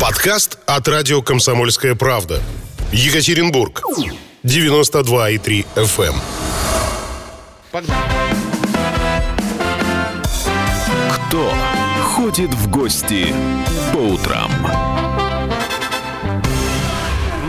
Подкаст от радио «Комсомольская правда». Екатеринбург. 92,3 FM. Кто ходит в гости по утрам?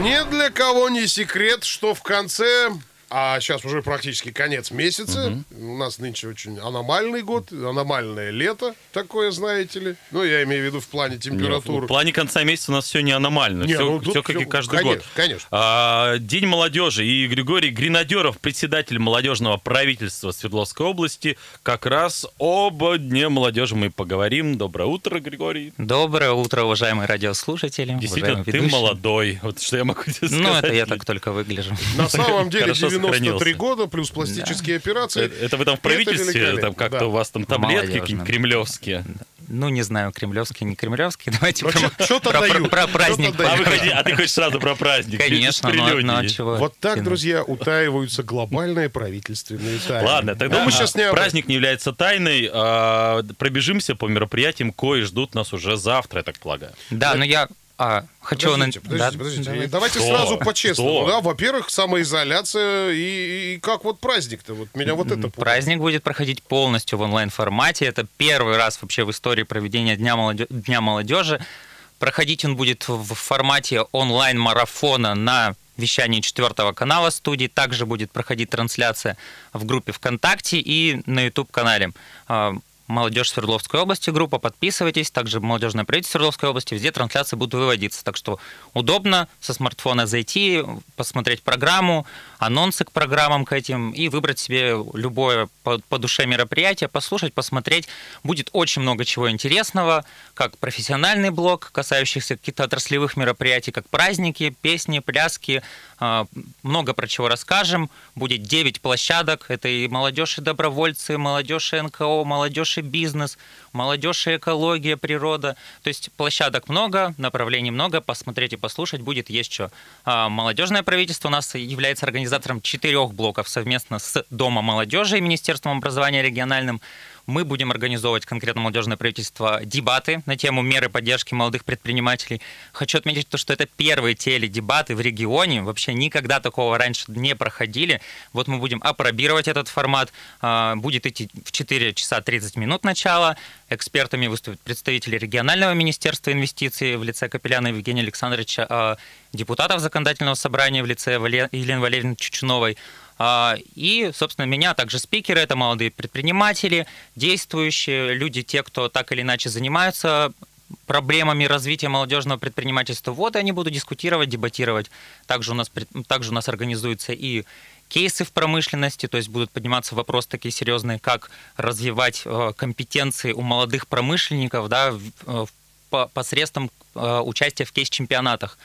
Ни для кого не секрет, что в конце а сейчас уже практически конец месяца. У нас нынче очень аномальный год, аномальное лето такое, знаете ли. Ну, я имею в виду в плане Нет, температуры. в плане конца месяца у нас все не аномально. Не, все, ну, все как и всё- каждый конечно, год. конечно. А, День молодежи. И Григорий Гренадеров, председатель молодежного правительства Свердловской области, как раз об Дне молодежи мы поговорим. Доброе утро, Григорий. Доброе утро, уважаемые радиослушатели. Действительно, уважаемые ты ведущие. молодой. Вот что я могу тебе сказать. Ну, это я так только выгляжу. На самом деле 93 сохранился. года плюс пластические операции. Это это вы там в правительстве, там как-то да. у вас там таблетки какие-нибудь кремлевские. Ну, не знаю, кремлевский, не кремлевский. Давайте Ну, про, про- дают, про чё-то праздник. А, вы хоти- а ты хочешь сразу про праздник? Конечно, ну, а- ну, а прелюдии. чего? Вот так, друзья, утаиваются глобальные правительственные тайны. Ладно, тогда Но мы сейчас не праздник не является тайной. а, пробежимся по мероприятиям, кои ждут нас уже завтра, я так полагаю. Да, но я а, хочу... Подождите, на- подождите, да, подождите. давай. Давайте Что? сразу по-честному. Что? Да, во-первых, самоизоляция и, и как вот праздник-то. Вот меня вот это пугает. Праздник будет проходить полностью в онлайн-формате. Это первый раз вообще в истории проведения Дня, молоде- Дня молодежи. Проходить он будет в формате онлайн-марафона на вещании четвертого канала студии. Также будет проходить трансляция в группе ВКонтакте и на YouTube-канале. Молодежь Свердловской области группа, подписывайтесь. Также молодежное правительство Свердловской области, везде трансляции будут выводиться. Так что удобно со смартфона зайти, посмотреть программу, анонсы к программам к этим и выбрать себе любое по, по душе мероприятие, послушать, посмотреть. Будет очень много чего интересного, как профессиональный блог, касающийся каких-то отраслевых мероприятий, как праздники, песни, пляски. А, Много про чего расскажем. Будет 9 площадок. Это и молодежь и добровольцы, молодежь и НКО, молодежь и бизнес, молодежь и экология, природа. То есть площадок много, направлений много. Посмотреть и послушать будет есть что. А, Молодежное правительство у нас является организатором четырех блоков совместно с Домом молодежи и Министерством образования региональным. Мы будем организовывать конкретно молодежное правительство дебаты на тему меры поддержки молодых предпринимателей. Хочу отметить то, что это первые теледебаты в регионе. Вообще никогда такого раньше не проходили. Вот мы будем апробировать этот формат. А, Будет идти в 4 часа 30 минут начала. Экспертами выступят представители регионального министерства инвестиций в лице Капеляна Евгения Александровича, а, депутатов законодательного собрания в лице Елены Валерьевны Чучуновой, И, собственно, меня, а также спикеры, это молодые предприниматели, действующие люди, те, кто так или иначе занимаются проблемами развития молодежного предпринимательства. Вот и они будут дискутировать, дебатировать. Также у нас, также у нас организуются и кейсы в промышленности, то есть будут подниматься вопросы такие серьезные, как развивать э, компетенции у молодых промышленников да, э, по- посредством э, участия в кейс-чемпионатах.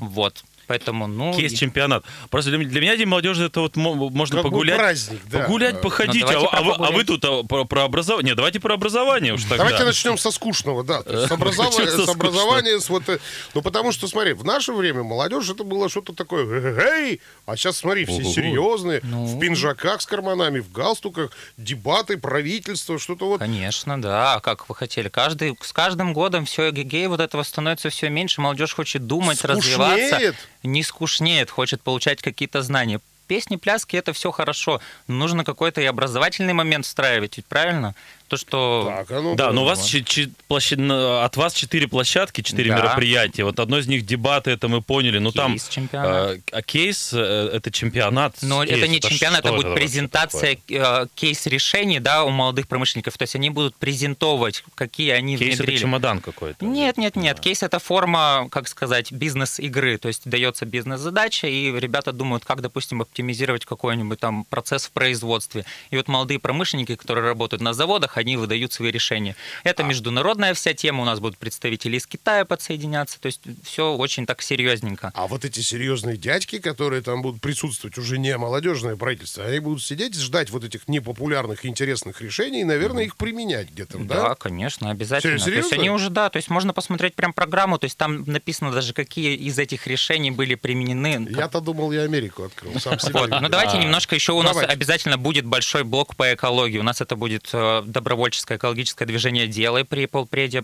Вот. Поэтому, ну... и- Кейс-чемпионат. Просто для, для меня День молодежи это вот мо- можно Как погулять. праздник, да. Погулять, Ну, походить. а, а вы, а вы тут а, про, про образование. Нет, давайте про образование уж тогда. Давайте начнем со скучного, да. С, образова- с образования, с вот, э, ну потому что, смотри, в наше время молодежь это было что-то такое, эй, а сейчас смотри, все серьезные, Ну. в пинжаках с карманами, в галстуках, дебаты, правительство, что-то вот. Конечно, да. А как вы хотели? Каждый, с каждым годом все эгегей вот этого становится все меньше. Молодежь хочет думать, Скучнеет. развиваться. Не скучнеет, хочет получать какие-то знания. Песни, пляски это все хорошо. Но нужно какой-то и образовательный момент встраивать, ведь правильно? То, что Так, а ну, Да, но у вас чи- площадь- на- от вас четыре площадки, четыре Да. мероприятия. Вот одно из них дебаты, это мы поняли. Ну там э, а кейс э, это чемпионат. Но Кейс, это не чемпионат, что это будет вообще презентация такое? э, кейс-решений да, у молодых промышленников. То есть они будут презентовать, какие они Кейс это внедрили. чемодан какой-то. Нет, нет, нет. Кейс это форма, как сказать, бизнес-игры. То есть дается бизнес-задача, и ребята думают, как, допустим, оптимизировать какой-нибудь там процесс в производстве. И вот молодые промышленники, которые работают на заводах, они выдают свои решения. Это А. международная вся тема. У нас будут представители из Китая подсоединяться. То есть все очень так серьезненько. А вот эти серьезные дядьки, которые там будут присутствовать, уже не молодежное правительство, они будут сидеть, ждать вот этих непопулярных, интересных решений и, наверное, их применять где-то, Да, да? конечно, обязательно. Серьезно? То есть они уже, да, то есть можно посмотреть прям программу, то есть там написано даже, какие из этих решений были применены. Я-то думал, я Америку открыл, сам себе. Вот, ну давайте Да. немножко еще у нас обязательно будет большой блок по экологии. У нас это будет э, добровольческое экологическое движение «Делай» при полпреде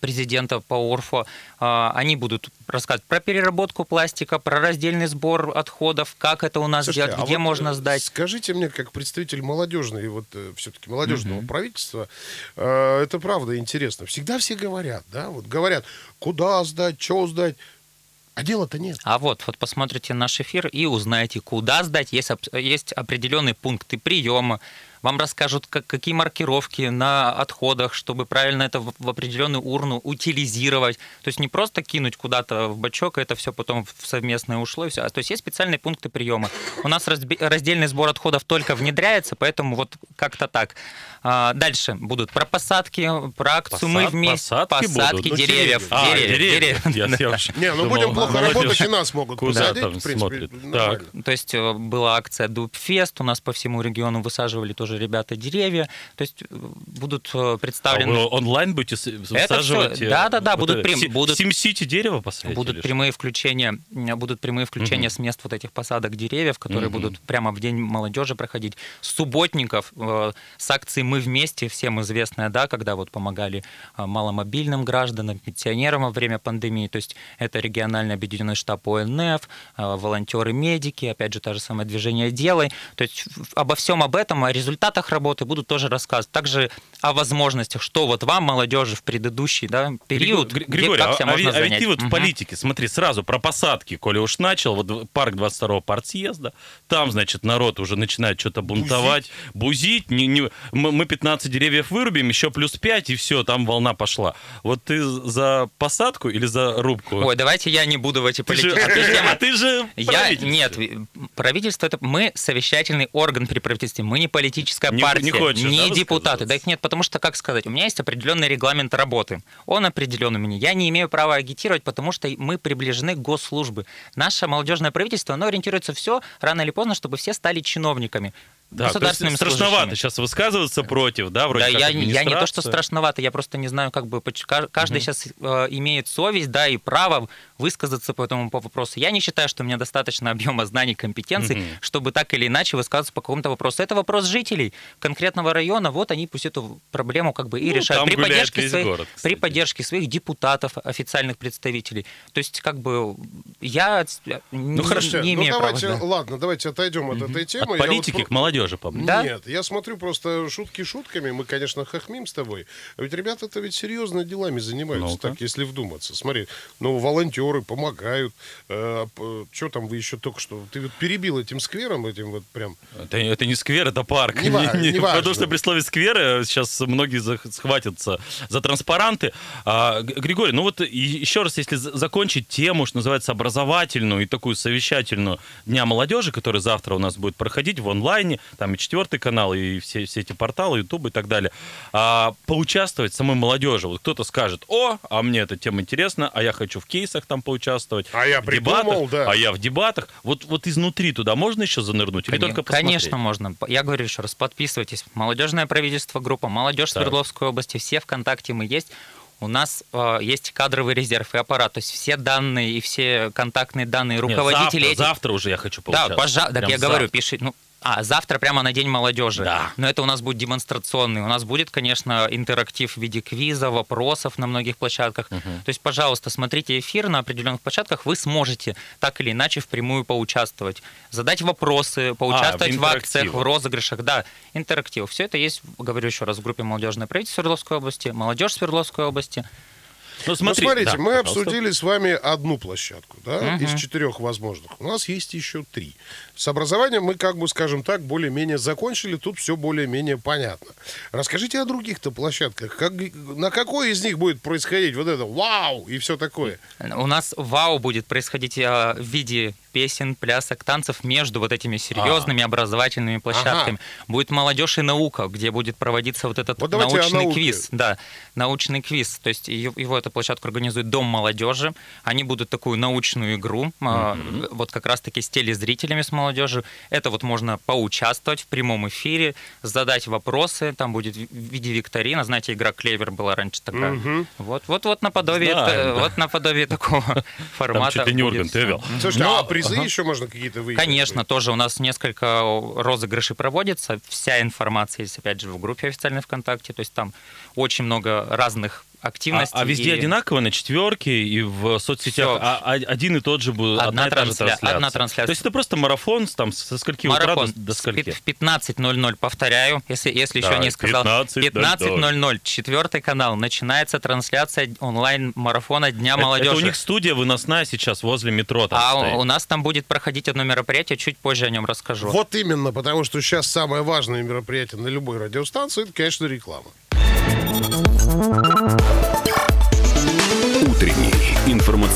президента по ОРФу. А, Они будут рассказывать про переработку пластика, про раздельный сбор отходов, как это у нас Слушайте, сделать, а где вот, можно э, сдать. Скажите мне, как представитель молодежной, вот все-таки молодежного правительства, э, это правда интересно. Всегда все говорят, да, вот говорят, куда сдать, что сдать, а дела-то нет. А вот, вот посмотрите наш эфир и узнаете, куда сдать. Есть, есть определенные пункты приема. Вам расскажут, как, какие маркировки на отходах, чтобы правильно это в, в определенную урну утилизировать. То есть не просто кинуть куда-то в бачок, и это все потом в совместное ушло. И все. А, То есть есть специальные пункты приема. У нас разби- раздельный сбор отходов только внедряется, поэтому вот как-то так. А, дальше будут про посадки, про акцию «Мы Посад- вместе», посадки будут? Ну, деревьев, А, деревьев, деревья. деревьев. Я- я Не, ну думал, будем плохо молодежь работать, и нас могут Куда посадить, там в принципе. Так. То есть э, была акция Дубфест, у нас по всему региону высаживали тоже ребята деревья. То есть э, будут э, А вы представлены... онлайн будете высаживать? всё- э, да-да-да, вот будут это прям- будут- Сим-Сити дерево посадить? Будут прямые включения, будут прямые включения с мест вот этих посадок деревьев, которые Мгм. будут прямо в день молодежи проходить. С субботников э, с акцией «Мы вместе», всем известная, да, когда вот помогали маломобильным гражданам, пенсионерам во время пандемии. То есть это региональный объединенный штаб ОНФ, э, волонтеры-медики, опять же, та же самое движение «Делай». То есть обо всем об этом, о результатах работы будут тоже рассказывать. Также о возможностях, что вот вам, молодежи, в предыдущий да, период, Гри- где- Григорий, как а, себя а можно ведь, а ведь занять. ты вот в Мгм. политике, смотри, сразу про посадки, коли уж начал, вот парк 22-го партсъезда, там, значит, народ уже начинает что-то бунтовать, бузить, не, не- мы, мы 15 деревьев вырубим, еще плюс 5, и все, там волна пошла. Вот ты за посадку или за рубку? Ой, давайте я не буду в эти политические темы. а ты же Я, правительство. нет, правительство это мы совещательный орган при правительстве, мы не политическая Не- партия, не хочешь, да, не депутаты. высказываться? Да их нет, потому что, как сказать, у меня есть определенный регламент работы. Он определен у меня. Я не имею права агитировать, потому что мы приближены к госслужбе. Наше молодежное правительство, оно ориентируется все рано или поздно, чтобы все стали чиновниками. Да, государственными страшновато сейчас высказываться против, да, вроде Да, как я, я не то, что страшновато, я просто не знаю, как бы каждый сейчас имеет совесть, да, и право высказаться по этому по- вопросу. Я не считаю, что у меня достаточно объема знаний, компетенций, Мгм. чтобы так или иначе высказываться по какому-то вопросу. Это вопрос жителей конкретного района. Вот они пусть эту проблему как бы и Ну, решают там при поддержке весь своих, город, при поддержке своих депутатов, официальных представителей. То есть как бы я от- не, Слушайте, не ну имею давайте, права. да. ладно, давайте отойдем от этой темы. От Я вот политики к молодежи, по-моему. Да? Нет, я смотрю просто шутки шутками. Мы, конечно, хохмим с тобой. А ведь ребята-то ведь серьезно делами занимаются, Ну-ка. так, если вдуматься. Смотри, ну, волонтеры помогают. что там вы еще только что... Ты вот перебил этим сквером, этим вот прям... Это, это не сквер, это парк. Не ва- не важно. потому что при слове сквер э, сейчас многие схватятся за транспаранты. А, Григорий, ну вот еще раз, если за- закончить тему, что называется, образовательную и такую совещательную Дня молодежи, который завтра у нас будет проходить в онлайне, там и четвертый канал, и все, все эти порталы, Ютуб и так далее, а, поучаствовать самой молодежи. Вот кто-то скажет, о, а мне эта тема интересна, а я хочу в кейсах там поучаствовать, А я в придумал, дебатах, да. а я в дебатах. Вот, вот изнутри туда можно еще занырнуть или только посмотреть? Конечно, можно. Я говорю еще раз, подписывайтесь. Молодежное правительство, группа «Молодежь Так. Свердловской области», все ВКонтакте мы есть. У нас э, есть кадровый резерв и аппарат, то есть все данные и все контактные данные Нет, руководителей завтра, этих- завтра уже я хочу Да, поучаствовать. пожалуйста, так я говорю, завтра. пиши, ну, а, завтра прямо на День молодежи. Да. Но это у нас будет демонстрационный. У нас будет, конечно, интерактив в виде квиза, вопросов на многих площадках. То есть, пожалуйста, смотрите эфир на определенных площадках, вы сможете так или иначе впрямую поучаствовать. Задать вопросы, поучаствовать в в, акциях, в розыгрышах. Да, интерактив. Все это есть, говорю еще раз, в группе «Молодежное правительство Свердловской области», «Молодежь Свердловской области». Ну, смотри, ну, смотрите, да, мы пожалуйста. обсудили с вами одну площадку, да, Мгм. из четырех возможных. У нас есть еще три. С образованием мы, как бы, скажем так, более-менее закончили, тут все более-менее понятно. Расскажите о других-то площадках. Как, на какой из них будет происходить вот это вау и все такое? У нас вау будет происходить а, в виде песен, плясок, танцев между вот этими серьезными образовательными площадками. Будет молодежь и наука, где будет проводиться вот этот Вот научный квиз. Да, научный квиз. То есть его эту площадку организует Дом молодежи. Они будут такую научную игру, а, вот как раз-таки с телезрителями, с молодежью. Это вот можно поучаствовать в прямом эфире, задать вопросы. Там будет в виде викторина. Знаете, игра Клевер была раньше такая. Мгм. Вот, вот, вот наподобие, Знаем, да. вот наподобие такого Там формата. чуть ли не Ургант всё. вел. Слушайте, Но- а призы ага. еще можно какие-то выиграть? Конечно, тоже у нас несколько розыгрышей проводится. Вся информация есть, опять же, в группе официальной ВКонтакте. То есть там очень много разных активности. А, а везде и одинаково на четверке и в соцсетях а- а- один и тот же будет Одна одна, и та же трансля- трансляция. одна трансляция. То есть это просто марафон там со скольки Марафон утра до, до скольки? в 15.00, повторяю, если, если еще Так, не сказал. 15:00. 15.00, четвертый канал, начинается трансляция онлайн-марафона Дня Это- молодежи. Это у них студия выносная сейчас возле метро там а стоит. у, у нас там будет проходить одно мероприятие, чуть позже о нем расскажу. Вот именно, потому что сейчас самое важное мероприятие на любой радиостанции, это, конечно, реклама.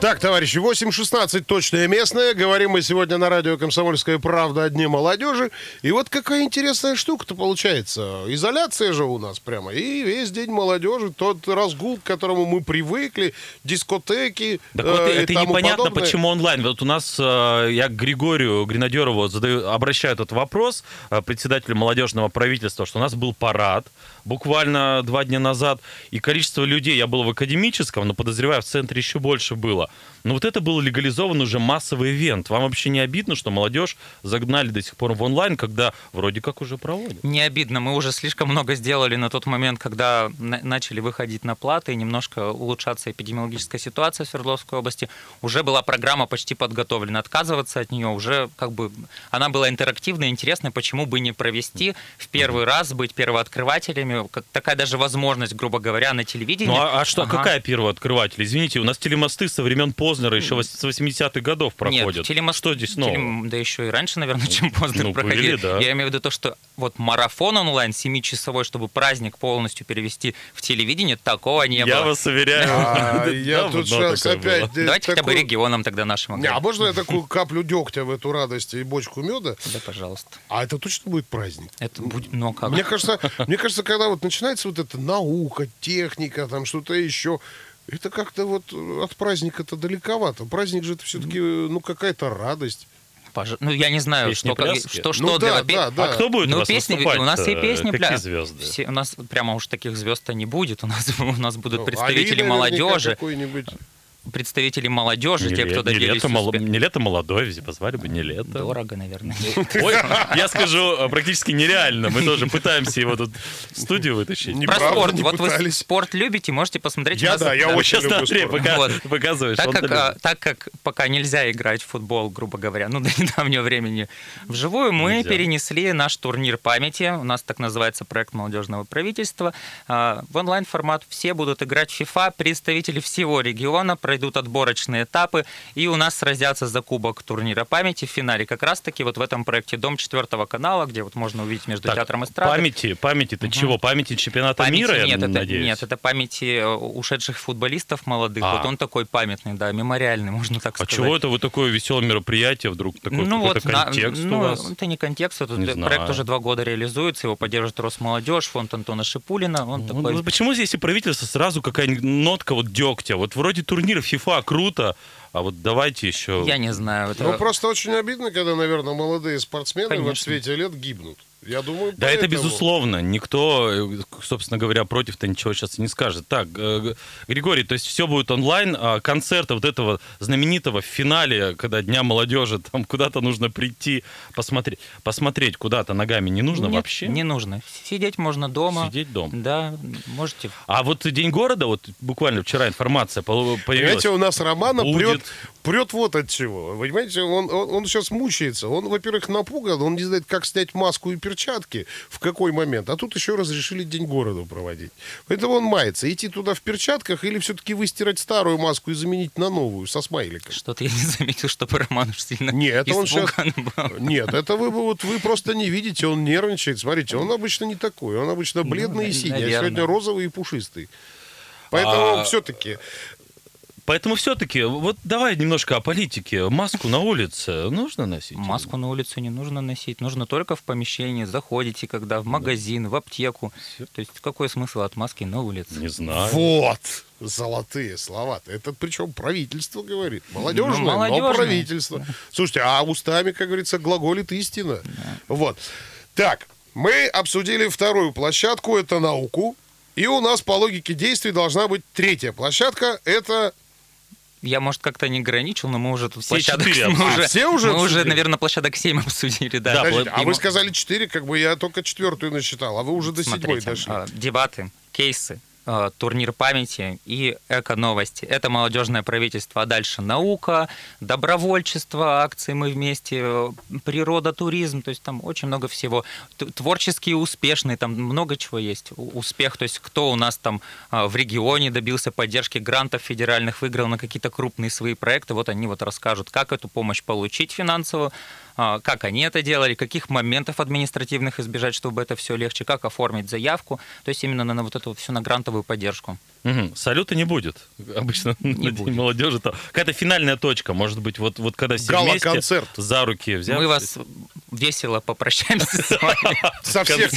Так, товарищи, 8.16 точное местное. Говорим мы сегодня на радио «Комсомольская правда» о Дне молодежи. И вот какая интересная штука-то получается. Изоляция же у нас прямо. И весь День молодежи, тот разгул, к которому мы привыкли, дискотеки Так вот, э, и это тому непонятно, подобное. почему онлайн. Вот у нас, э, я к Григорию Гренадерову задаю, обращаю этот вопрос, э, председателю молодежного правительства, что у нас был парад буквально два дня назад, и количество людей, я был в академическом, но подозреваю, в центре еще больше было. Но вот это был легализован уже массовый ивент. Вам вообще не обидно, что молодежь загнали до сих пор в онлайн, когда вроде как уже проводят? Не обидно, мы уже слишком много сделали на тот момент, когда на- начали выходить на платы и немножко улучшаться эпидемиологическая ситуация в Свердловской области. Уже была программа почти подготовлена. Отказываться от нее уже как бы... Она была интерактивной, интересной, почему бы не провести в первый раз, быть первооткрывателями. Как, такая даже возможность, грубо говоря, на телевидении. Ну а, а что, Ага. какая первооткрыватель? Извините, у нас телемосты со времен Познера еще с 80-х годов проходят. Нет, телемост... Что здесь нового? телем- Да еще и раньше, наверное, чем поздно ну, проходили. были, да. Я имею в виду то, что вот марафон онлайн 7-часовой, чтобы праздник полностью перевести в телевидение, такого не Я было. вас уверяю. А, я давно тут сейчас опять... э, Давайте хотя бы регионам тогда нашим. Не, а можно я такую каплю дегтя в эту радость и бочку меда? Да, пожалуйста. А это точно будет праздник? Это будет, ну как? Мне кажется, мне кажется, когда вот начинается вот эта наука, техника, там что-то еще, это как-то вот э, от праздника-то далековато. Праздник же это все-таки, ну, какая-то радость. Пож- Ну, я не знаю, Песни, что, как- что, что Ну да, для- да, да. А кто будет у Ну, вас песни, у нас и песни, Какие пля- звезды? все- у нас прямо уж таких звезд-то не будет. У нас, у нас будут Ну, представители молодежи, представители молодежи, Не, те, кто не добились лето, мало- успе- не лето молодой, позвали бы не лето. Дорого, наверное. Ой, я скажу, э, практически нереально. Мы тоже пытаемся его тут в студию вытащить. Не- Про спорт. не Вот вы спорт любите, можете посмотреть. Я нас- да, я да. очень Сейчас люблю Андрей спорт. пока- Вот. показываешь. Так как, а, так как пока нельзя играть в футбол, грубо говоря, ну, до недавнего времени вживую, мы Нельзя. перенесли наш турнир памяти. У нас так называется проект молодежного правительства. А, В онлайн-формат все будут играть в FIFA. Представители всего региона пройдут отборочные этапы. И у нас сразятся за кубок турнира памяти в финале. Как раз-таки вот в этом проекте Дом четвертого канала, где вот можно увидеть между Так, театром эстрады. Памяти, памяти это чего? Памяти чемпионата Памяти мира, я нет, это, надеюсь? нет, это памяти э, ушедших футболистов молодых. А. Вот он такой памятный, да, мемориальный, можно так А сказать. чего это вы такое веселое мероприятие вдруг? Такой ну вот, на- контекст ну, у вас? это не контекст, это Не проект знаю. уже два года реализуется, его поддержит Росмолодежь, фонд Антона Шипулина, он Ну, такой... ну, почему здесь и правительство сразу какая-нибудь нотка вот дегтя? Вот вроде турнир FIFA круто, а вот давайте еще... Я не знаю, это... Ну, просто очень обидно, когда, наверное, молодые спортсмены в Конечно. отсвете лет гибнут. Я думаю, Да, это безусловно. Никто, собственно говоря, против-то ничего сейчас не скажет. Так, э, Григорий, то есть все будет онлайн, а концерта вот этого знаменитого в финале, когда Дня молодежи, там куда-то нужно прийти, посмотреть, посмотреть куда-то ногами не нужно Нет, вообще? Не нужно. Сидеть можно дома. Сидеть дома. Да, можете... А вот День города, вот буквально вчера информация появилась. Понимаете, у нас Романа Будет. прет, прет вот от чего. Вы Понимаете, он, он, он сейчас мучается. Он, во-первых, напуган, он не знает, как снять маску и перчатки, в какой момент. А тут еще разрешили День города проводить. Поэтому он мается. Идти туда в перчатках или все-таки выстирать старую маску и заменить на новую, со смайликом. Что-то я не заметил, чтобы Роман уж сильно Нет, это он испуган был. Нет, это вы, вот, вы просто не видите, он нервничает. Смотрите, он обычно не такой. Он обычно бледный и на- синий, а сегодня розовый и пушистый. Поэтому А- все-таки Поэтому все-таки, вот давай немножко о политике. Маску на улице нужно носить? Маску на улицу не нужно носить, нужно только в помещении. Заходите, когда в магазин, в аптеку. То есть какой смысл от маски на улице? Не знаю. Вот золотые слова. Это причем правительство говорит. Молодежное, Ну, но правительство. Слушайте, а устами, как говорится, глаголит истина. Вот. Так, мы обсудили вторую площадку, это науку. И у нас по логике действий должна быть третья площадка, это Я, может, как-то не ограничил, но мы уже тут Все площадок... четыре мы обсудили. уже, А все уже Мы уже, обсудили? наверное, площадок 7 обсудили, да. Да, Подождите, а вы мы- сказали 4, как бы я только четвертую насчитал, а вы уже до седьмой дошли. а, дебаты, кейсы, а, турнир памяти и эко-новости. Это молодежное правительство. А дальше наука, добровольчество, акции «Мы вместе», э, природа, туризм. То есть там очень много всего. Творческие, успешные, там много чего есть. Успех, то есть кто у нас там а, в регионе добился поддержки грантов федеральных, выиграл на какие-то крупные свои проекты. Вот они вот расскажут, как эту помощь получить финансовую, как они это делали, каких моментов административных избежать, чтобы это все легче, как оформить заявку, то есть именно на вот эту всю на грантовую поддержку. Мгм. Салюта не будет. Обычно День будет. молодежи то какая-то финальная точка, может быть, вот, вот когда все вместе Гала-концерт. за руки взяв. Мы вас весело попрощаемся с вами. Со всех,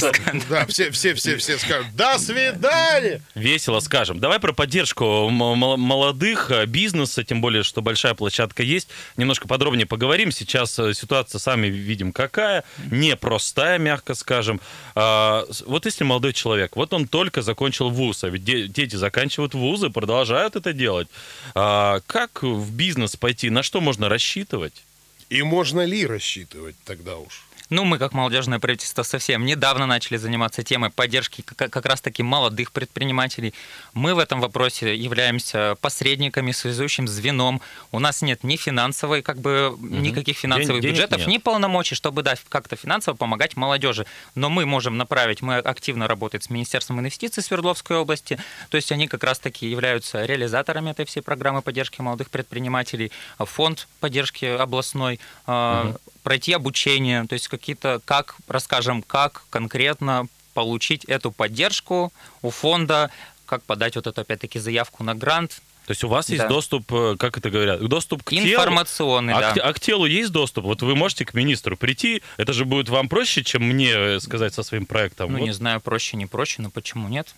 да, все, все, все, все скажут, до свидания! Весело скажем. Давай про поддержку молодых, э, бизнеса, тем более, что большая площадка есть. Немножко подробнее поговорим. Сейчас э, ситуация, сами видим, какая. Непростая, мягко скажем. А, Вот если молодой человек, вот он только закончил вуз, а ведь де- дети заканчивают вузы, продолжают это делать. А, Как в бизнес пойти? На что можно рассчитывать? И можно ли рассчитывать тогда уж? Ну, мы, как молодежное правительство, совсем недавно начали заниматься темой поддержки как, раз-таки молодых предпринимателей. Мы в этом вопросе являемся посредниками, связующим звеном. У нас нет ни финансовой, как бы, никаких финансовых денег бюджетов, нет. ни полномочий, чтобы да, как-то финансово помогать молодежи. Но мы можем направить, мы активно работаем с Министерством инвестиций Свердловской области, то есть они как раз-таки являются реализаторами этой всей программы поддержки молодых предпринимателей, фонд поддержки областной, а, пройти обучение, то есть какие-то, как, расскажем, как конкретно получить эту поддержку у фонда, как подать вот эту, опять-таки, заявку на грант, То есть у вас есть Да. доступ, э, как это говорят, доступ к телу? информационный, А, да. к, а к телу есть доступ? Вот вы можете к министру прийти, это же будет вам проще, чем мне э, сказать со своим проектом. Ну, Вот, не знаю, проще, не проще, но почему нет?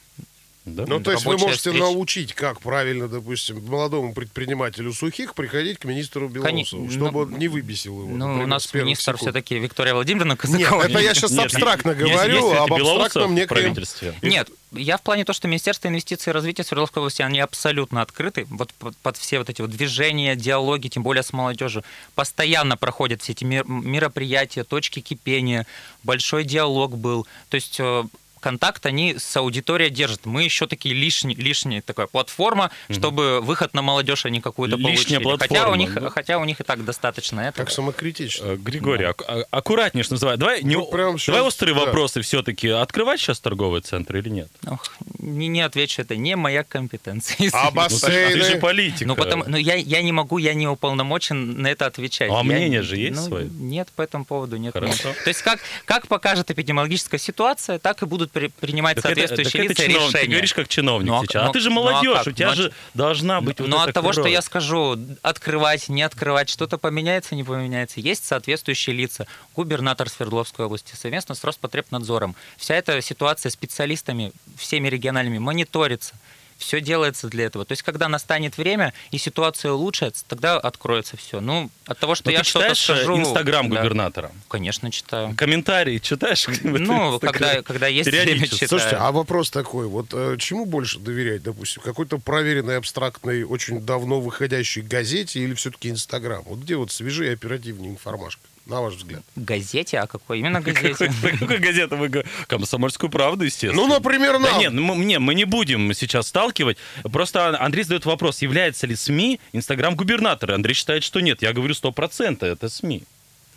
Да? Ну, то есть вы можете встреча. научить, как правильно, допустим, молодому предпринимателю сухих приходить к министру Белоусову, Кони- чтобы ну, он не выбесил его. Ну, у нас министр секунд. все-таки Виктория Владимировна Нет, Казакова. это я сейчас Нет, абстрактно говорю, об абстрактном некоем... правительстве? Нет, я в плане то, что Министерство инвестиций и развития Свердловской области, они абсолютно открыты вот под, под все вот эти вот движения, диалоги, тем более с молодежью. Постоянно проходят все эти мер- мероприятия, точки кипения, большой диалог был. То есть э, контакт они с аудиторией держат. Мы еще такие лишний, лишняя такая платформа, чтобы выход на молодежь они какую-то Лишняя получили. хотя, у платформа, них, да. хотя у них и так достаточно этого. Как самокритично. Э, Григорий, ак- а- аккуратнее, что называется. Давай, не, Ну, прям щас, давай острые да. вопросы все-таки. Открывать сейчас торговый центр или нет? Ох, не, не отвечу, это не моя компетенция. А Ну, ты, же бассейны? политик. Ну, потому, ну я, я не могу, я не уполномочен на это отвечать. А Я- мнение же есть ну, свое? Нет, по этому поводу нет. Хорошо. То есть как, как покажет эпидемиологическая ситуация, так и будут при- принимать Так это- соответствующие это лица чиновник. Ты решения. говоришь как чиновник Ну, а- сейчас. А ну, ты же ну, а молодежь, как? у тебя Ну, а же должна быть вот Но эта от того, что кровь. я скажу, открывать, не открывать, что-то поменяется, не поменяется, есть соответствующие лица. Губернатор Свердловской области совместно с Роспотребнадзором. Вся эта ситуация специалистами, всеми региональными мониторится. Все делается для этого. То есть, когда настанет время и ситуация улучшится, тогда откроется все. Ну, от того, что Но я ты что-то скажу... Инстаграм да, губернатора? Конечно, читаю. Комментарии читаешь? Ну, когда, когда есть время, читаю. Слушайте, а вопрос такой, вот э, чему больше доверять, допустим, какой-то проверенной, абстрактной, очень давно выходящей газете или все-таки Инстаграм? Вот где вот свежие оперативнее информашка, на ваш взгляд? Газете? А какой именно газете? Про какую газету вы? Комсомольскую правду, естественно. Ну, например, Да нам. нет, ну, мы, не, мы не будем сейчас сталкивать. Просто Андрей задает вопрос, является ли СМИ Инстаграм губернатора. Андрей считает, что нет. Я говорю, 100% это СМИ.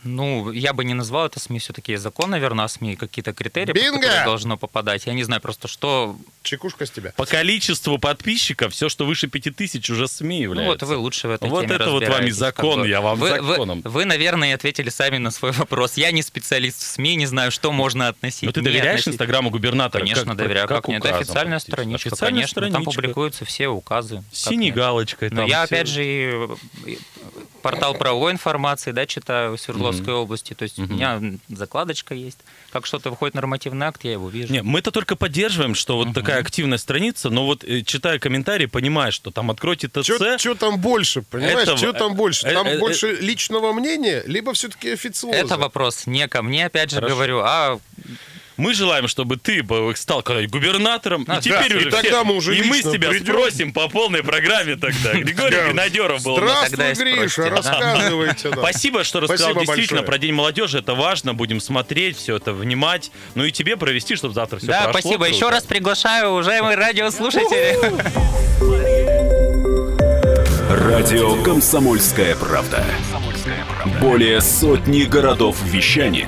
Ну, я бы не назвал это СМИ, все-таки есть закон, наверное, о СМИ, какие-то критерии, по Бинго! которым должно попадать. Я не знаю просто, что... Чекушка с тебя. По количеству подписчиков, все, что выше 5000, уже СМИ Ну, является. вот вы лучше в этой Вот теме это вот вам и разбираетесь, закон, как я вам вы, законом. Вы, вы, наверное, ответили сами на свой вопрос. Я не специалист в СМИ, не знаю, что можно относить. Но ты не доверяешь относить. Инстаграму губернатора? Конечно, Как- доверяю. Как, нет? Это указом официальная страничка, Официальная конечно. Там страничка. публикуются все указы. С Как синей нет? галочкой. Но там я, всё. опять же, портал правовой информации, да, читаю в Свердловской области. То есть у меня закладочка есть. Как что-то выходит нормативный акт, я его вижу. Не, мы это только поддерживаем, что вот такая активная страница, но вот э, читая комментарии, понимаешь, что там откройте ТЦ. Что там больше, понимаешь? Это- Что там больше? Там э, э, больше личного мнения, либо все-таки официоза? Это вопрос не ко мне, опять же Хорошо. говорю, а Мы желаем, чтобы ты бы стал губернатором. А, и теперь да, уже и тогда все- мы уже И мы с тебя придем. спросим по полной программе тогда. Григорий Да. Винодеров был у нас. Здравствуй, Гриша, да. рассказывайте. да. Спасибо, что рассказал. Спасибо Действительно, большое. про День молодежи это важно. Будем смотреть, все это внимать. Ну и тебе провести, чтобы завтра все Да, прошло. спасибо. Еще раз приглашаю, уважаемые радиослушатели. Радио «Комсомольская правда». Более сотни городов вещания